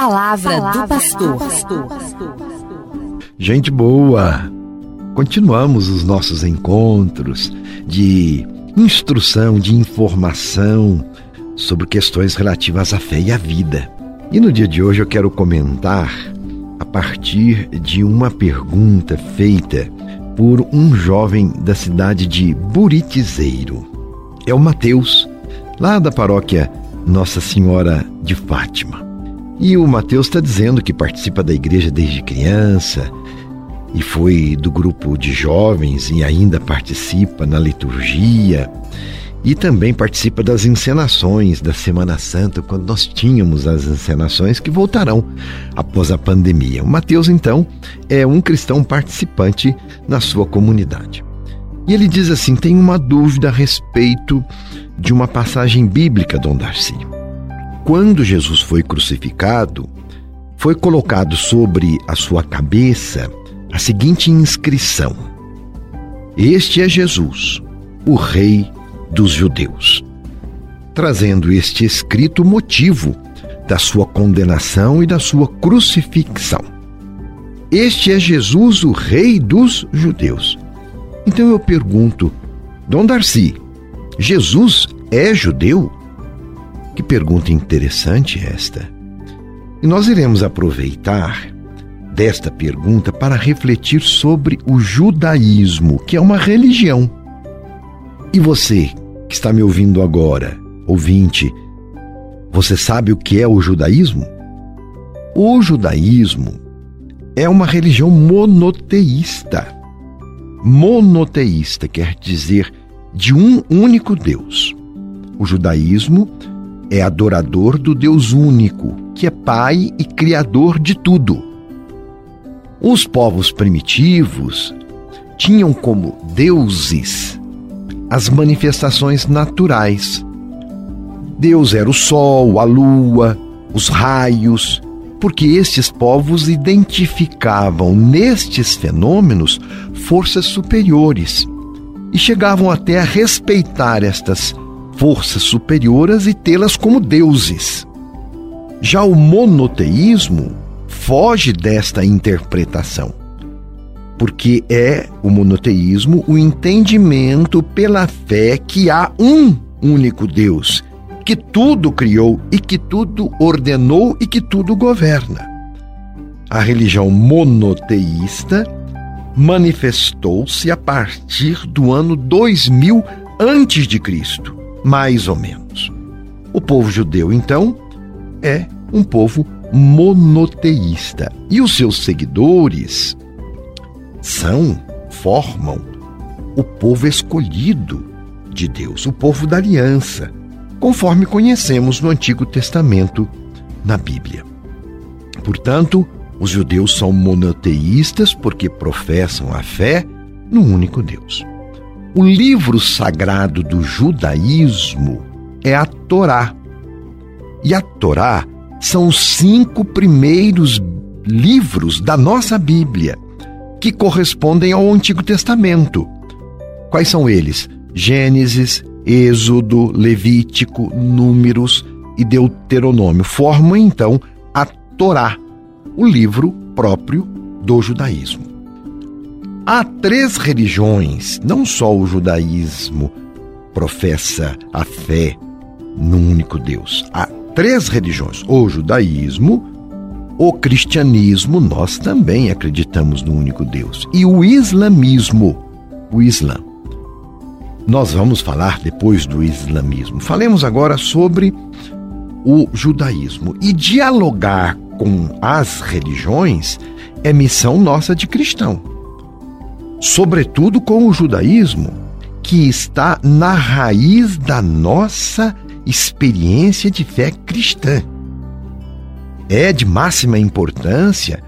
palavra, palavra do pastor. Gente boa, continuamos os nossos encontros de instrução, de informação sobre questões relativas à fé e à vida. E no dia de hoje eu quero comentar a partir de uma pergunta feita por um jovem da cidade de Buritizeiro. É o Mateus, lá da paróquia Nossa Senhora de Fátima. E o Mateus está dizendo que participa da igreja desde criança e foi do grupo de jovens e ainda participa na liturgia e também participa das encenações da Semana Santa, quando nós tínhamos as encenações que voltarão após a pandemia. O Mateus, então, é um cristão participante na sua comunidade. E ele diz assim: tem uma dúvida a respeito de uma passagem bíblica, Dom Darcy. Quando Jesus foi crucificado, foi colocado sobre a sua cabeça a seguinte inscrição: Este é Jesus, o Rei dos judeus, trazendo este escrito motivo da sua condenação e da sua crucifixão. Este é Jesus, o Rei dos judeus. Então eu pergunto, Dom Darcy, Jesus é judeu? Que pergunta interessante esta. E nós iremos aproveitar desta pergunta para refletir sobre o judaísmo, que é uma religião. E você que está me ouvindo agora, ouvinte, você sabe o que é o judaísmo? O judaísmo é uma religião monoteísta. Monoteísta quer dizer de um único Deus. O judaísmo é adorador do Deus único, que é Pai e Criador de tudo. Os povos primitivos tinham como deuses as manifestações naturais. Deus era o sol, a lua, os raios, porque estes povos identificavam nestes fenômenos forças superiores e chegavam até a respeitar estas forças superiores e tê-las como deuses. Já o monoteísmo foge desta interpretação porque é o monoteísmo o entendimento pela fé que há um único Deus, que tudo criou e que tudo ordenou e que tudo governa. A religião monoteísta manifestou-se a partir do ano 2000 antes de Cristo, mais ou menos. O povo judeu, então, é um povo monoteísta e os seus seguidores são, formam o povo escolhido de Deus, o povo da aliança, conforme conhecemos no Antigo Testamento, na Bíblia. Portanto, os judeus são monoteístas porque professam a fé no único Deus. O livro sagrado do judaísmo é a Torá. E a Torá são os cinco primeiros livros da nossa Bíblia que correspondem ao Antigo Testamento. Quais são eles? Gênesis, Êxodo, Levítico, Números e Deuteronômio. Formam então a Torá, o livro próprio do judaísmo. Há três religiões, não só o judaísmo professa a fé num único Deus. Há três religiões: o judaísmo, o cristianismo, nós também acreditamos no único Deus. E o islamismo, o Islã. Nós vamos falar depois do islamismo. Falemos agora sobre o judaísmo. E dialogar com as religiões é missão nossa de cristão. Sobretudo com o judaísmo, que está na raiz da nossa experiência de fé cristã. É de máxima importância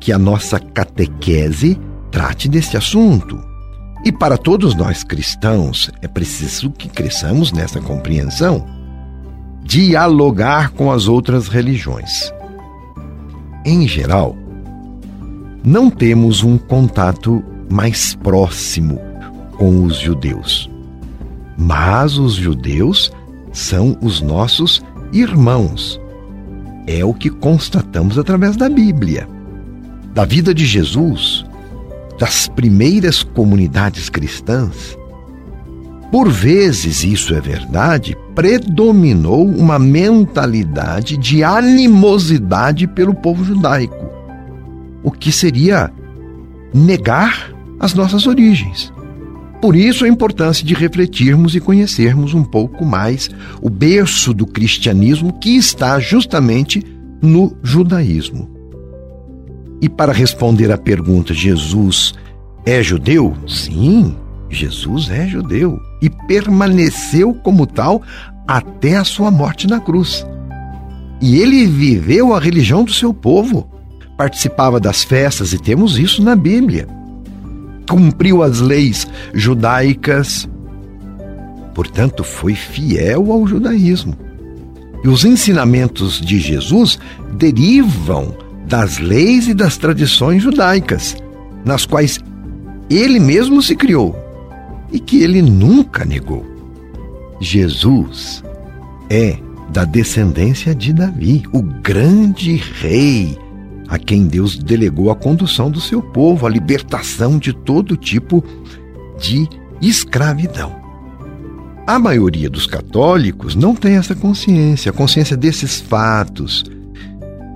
que a nossa catequese trate desse assunto. E para todos nós cristãos, é preciso que cresçamos nessa compreensão. Dialogar com as outras religiões. Em geral, não temos um contato mais próximo com os judeus. Mas os judeus são os nossos irmãos é o que constatamos através da Bíblia. Da vida de Jesus, das primeiras comunidades cristãs, por vezes, isso é verdade, predominou uma mentalidade de animosidade pelo povo judaico, o que seria negar as nossas origens. Por isso a importância de refletirmos e conhecermos um pouco mais o berço do cristianismo que está justamente no judaísmo. E para responder à pergunta: Jesus é judeu? Sim, Jesus é judeu e permaneceu como tal até a sua morte na cruz. E ele viveu a religião do seu povo, participava das festas, e temos isso na Bíblia. Cumpriu as leis judaicas, portanto, foi fiel ao judaísmo. E os ensinamentos de Jesus derivam das leis e das tradições judaicas, nas quais ele mesmo se criou e que ele nunca negou. Jesus é da descendência de Davi, o grande rei, a quem Deus delegou a condução do seu povo, a libertação de todo tipo de escravidão. A maioria dos católicos não tem essa consciência, a consciência desses fatos.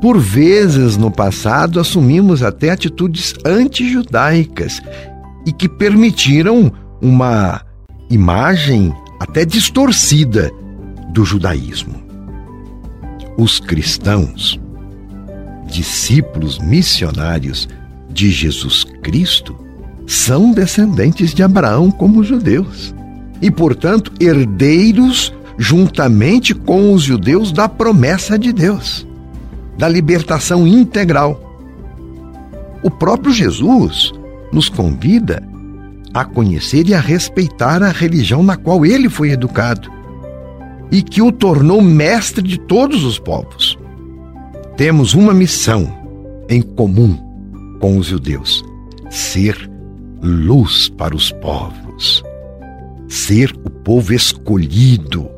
Por vezes no passado assumimos até atitudes antijudaicas e que permitiram uma imagem até distorcida do judaísmo. Os cristãos, discípulos missionários de Jesus Cristo, são descendentes de Abraão como judeus e, portanto, herdeiros juntamente com os judeus da promessa de Deus, da libertação integral. O próprio Jesus nos convida a conhecer e a respeitar a religião na qual ele foi educado e que o tornou mestre de todos os povos. Temos uma missão em comum com os judeus: ser luz para os povos, ser o povo escolhido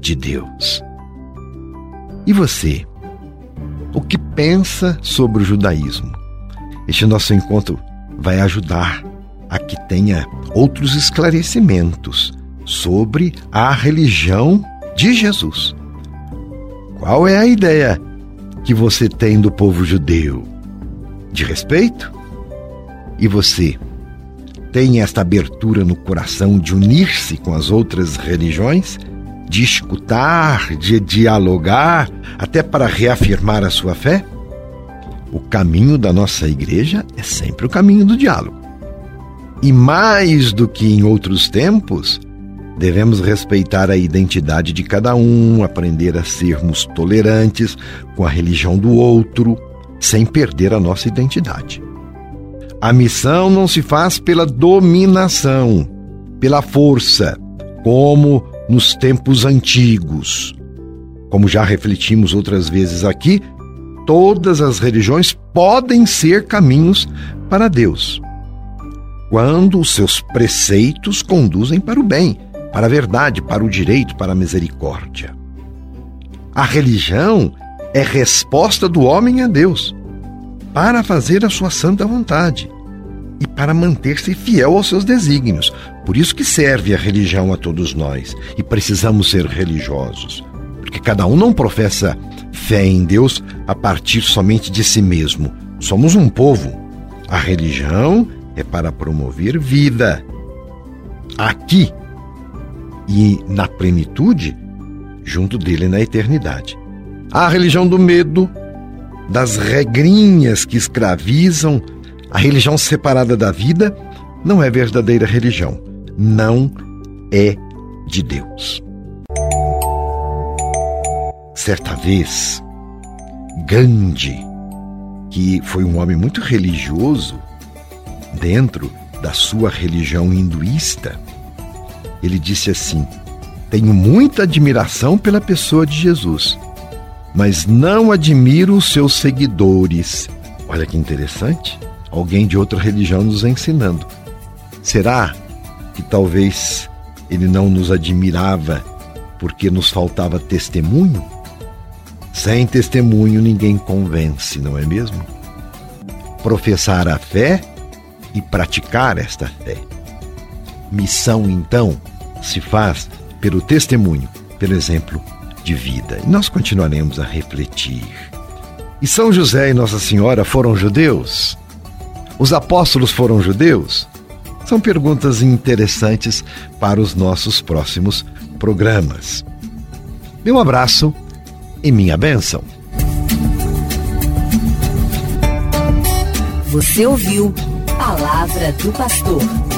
de Deus. E você? O que pensa sobre o judaísmo? Este nosso encontro vai ajudar a que tenha outros esclarecimentos sobre a religião de Jesus. Qual é a ideia que você tem do povo judeu? De respeito? E você tem esta abertura no coração de unir-se com as outras religiões? De escutar, de dialogar, até para reafirmar a sua fé? O caminho da nossa igreja é sempre o caminho do diálogo. E mais do que em outros tempos, devemos respeitar a identidade de cada um, aprender a sermos tolerantes com a religião do outro, sem perder a nossa identidade. A missão não se faz pela dominação, pela força, como nos tempos antigos. Como já refletimos outras vezes aqui, todas as religiões podem ser caminhos para Deus quando os seus preceitos conduzem para o bem, para a verdade, para o direito, para a misericórdia. A religião é resposta do homem a Deus para fazer a sua santa vontade e para manter-se fiel aos seus desígnios. Por isso que serve a religião a todos nós e precisamos ser religiosos, porque cada um não professa fé em Deus a partir somente de si mesmo. Somos um povo. A religião é para promover vida aqui e na plenitude junto dele na eternidade. A religião do medo, das regrinhas que escravizam, a religião separada da vida, não é verdadeira religião, não é de Deus. Certa vez, Gandhi, que foi um homem muito religioso, dentro da sua religião hinduísta, ele disse assim: Tenho muita admiração pela pessoa de Jesus, mas não admiro os seus seguidores. Olha que interessante. Alguém de outra religião nos ensinando. Será que talvez ele não nos admirava porque nos faltava testemunho? Sem testemunho ninguém convence, não é mesmo? Professar a fé e praticar esta fé. Missão, então, se faz pelo testemunho, pelo exemplo de vida. E nós continuaremos a refletir. E São José e Nossa Senhora foram judeus? Os apóstolos foram judeus? São perguntas interessantes para os nossos próximos programas. Meu abraço e minha bênção. Você ouviu Palavra do Pastor.